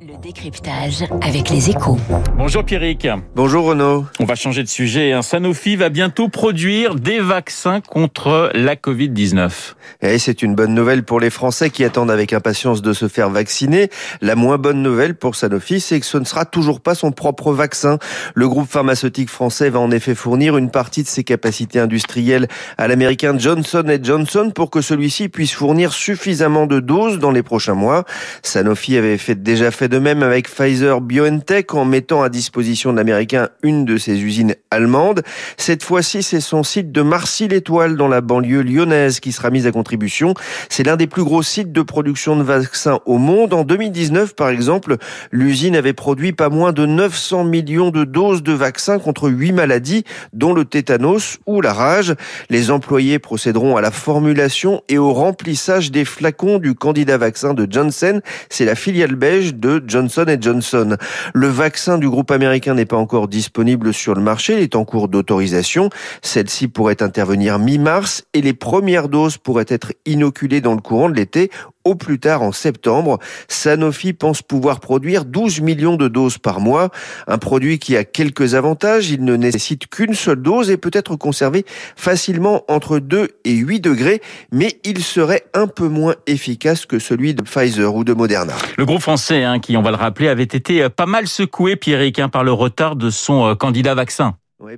Le décryptage avec les échos. Bonjour Pierrick. Bonjour Renaud. On va changer de sujet. Un Sanofi va bientôt produire des vaccins contre la Covid-19. Et c'est une bonne nouvelle pour les Français qui attendent avec impatience de se faire vacciner. La moins bonne nouvelle pour Sanofi, c'est que ce ne sera toujours pas son propre vaccin. Le groupe pharmaceutique français va en effet fournir une partie de ses capacités industrielles à l'américain Johnson Johnson pour que celui-ci puisse fournir suffisamment de doses dans les prochains mois. Sanofi avait fait, déjà fait de même avec Pfizer BioNTech en mettant à disposition de l'américain une de ses usines allemandes. Cette fois-ci, c'est son site de Marcy-l'Étoile dans la banlieue lyonnaise qui sera mise à contribution. C'est l'un des plus gros sites de production de vaccins au monde. En 2019, par exemple, l'usine avait produit pas moins de 900 millions de doses de vaccins contre huit maladies, dont le tétanos ou la rage. Les employés procéderont à la formulation et au remplissage des flacons du candidat vaccin de Johnson. C'est la filiale belge de Johnson Johnson. Le vaccin du groupe américain n'est pas encore disponible sur le marché, il est en cours d'autorisation. Celle-ci pourrait intervenir mi-mars et les premières doses pourraient être inoculées dans le courant de l'été au plus tard en septembre. Sanofi pense pouvoir produire 12 millions de doses par mois. Un produit qui a quelques avantages. Il ne nécessite qu'une seule dose et peut être conservé facilement entre 2 et 8 degrés, mais il serait un peu moins efficace que celui de Pfizer ou de Moderna. Le groupe français, hein, qui, on va le rappeler, avait été pas mal secoué, Pierrick, hein, par le retard de son euh, candidat vaccin.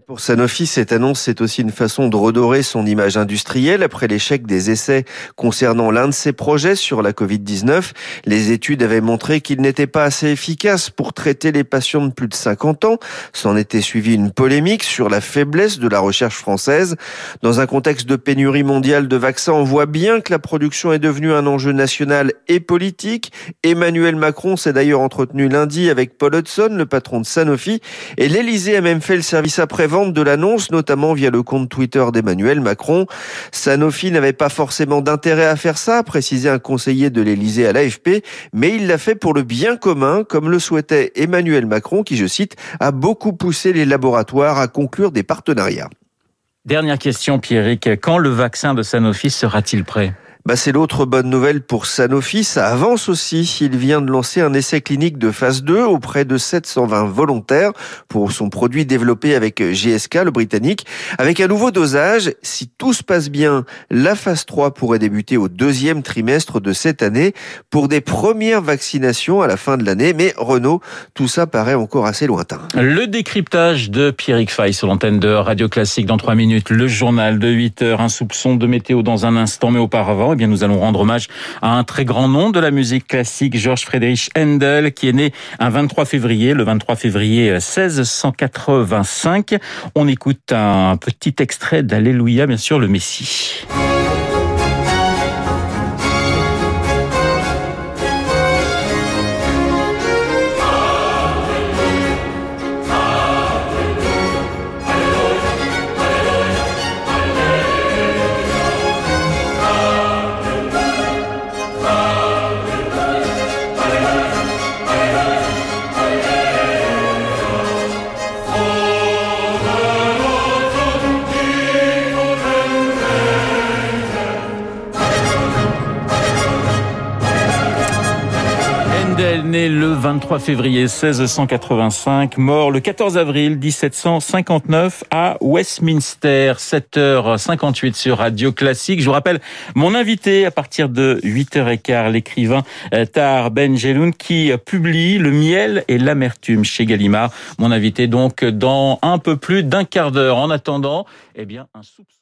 Pour Sanofi, cette annonce, c'est aussi une façon de redorer son image industrielle après l'échec des essais concernant l'un de ses projets sur la Covid-19. Les études avaient montré qu'il n'était pas assez efficace pour traiter les patients de plus de 50 ans. S'en était suivi une polémique sur la faiblesse de la recherche française. Dans un contexte de pénurie mondiale de vaccins, on voit bien que la production est devenue un enjeu national et politique. Emmanuel Macron s'est d'ailleurs entretenu lundi avec Paul Hudson, le patron de Sanofi, et l'Elysée a même fait le service après-vente de l'annonce, notamment via le compte Twitter d'Emmanuel Macron. Sanofi n'avait pas forcément d'intérêt à faire ça, précisait un conseiller de l'Élysée à l'AFP, mais il l'a fait pour le bien commun, comme le souhaitait Emmanuel Macron, qui, je cite, a beaucoup poussé les laboratoires à conclure des partenariats. Dernière question, Pierrick. Quand le vaccin de Sanofi sera-t-il prêt? Bah, c'est l'autre bonne nouvelle pour Sanofi. Ça avance aussi. Il vient de lancer un essai clinique de phase 2 auprès de 720 volontaires pour son produit développé avec GSK, le britannique, avec un nouveau dosage. Si tout se passe bien, la phase 3 pourrait débuter au deuxième trimestre de cette année pour des premières vaccinations à la fin de l'année. Mais Renault, tout ça paraît encore assez lointain. Le décryptage de Pierrick Fay sur l'antenne de Radio Classique dans 3 minutes. Le journal de 8 heures. Un soupçon de météo dans un instant, mais auparavant, eh bien, nous allons rendre hommage à un très grand nom de la musique classique, Georges Friedrich Handel, qui est né un 23 février, le 23 février 1685. On écoute un petit extrait d'Alléluia, bien sûr, le Messie. Né le 23 février 1685, mort le 14 avril 1759 à Westminster, 7h58 sur Radio Classique. Je vous rappelle mon invité à partir de 8h15, l'écrivain euh, Tar Benjeloun qui publie Le miel et l'amertume chez Gallimard. Mon invité donc dans un peu plus d'un quart d'heure. En attendant, eh bien, un soupçon.